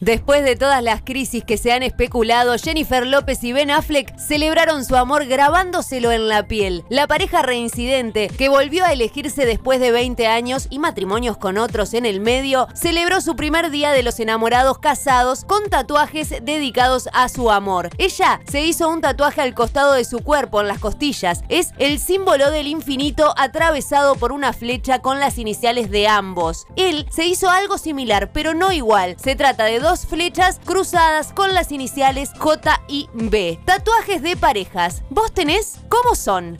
Después de todas las crisis que se han especulado, Jennifer López y Ben Affleck celebraron su amor grabándoselo en la piel. La pareja reincidente, que volvió a elegirse después de 20 años y matrimonios con otros en el medio, celebró su primer día de los enamorados casados con tatuajes dedicados a su amor. Ella se hizo un tatuaje al costado de su cuerpo, en las costillas. Es el símbolo del infinito atravesado por una flecha con las iniciales de ambos. Él se hizo algo similar, pero no igual. Se trata de dos dos flechas cruzadas con las iniciales J y B. Tatuajes de parejas. ¿Vos tenés? ¿Cómo son?